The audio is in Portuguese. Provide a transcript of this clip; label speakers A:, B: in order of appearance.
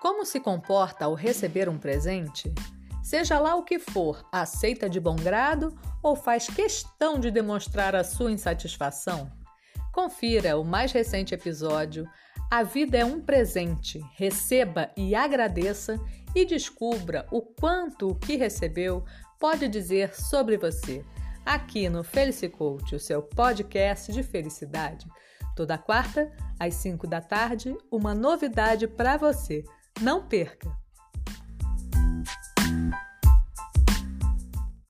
A: Como se comporta ao receber um presente? Seja lá o que for, aceita de bom grado ou faz questão de demonstrar a sua insatisfação? Confira o mais recente episódio A Vida é um Presente. Receba e agradeça e descubra o quanto o que recebeu pode dizer sobre você. Aqui no Felicicoach, o seu podcast de felicidade. Toda quarta, às 5 da tarde, uma novidade para você. Não perca!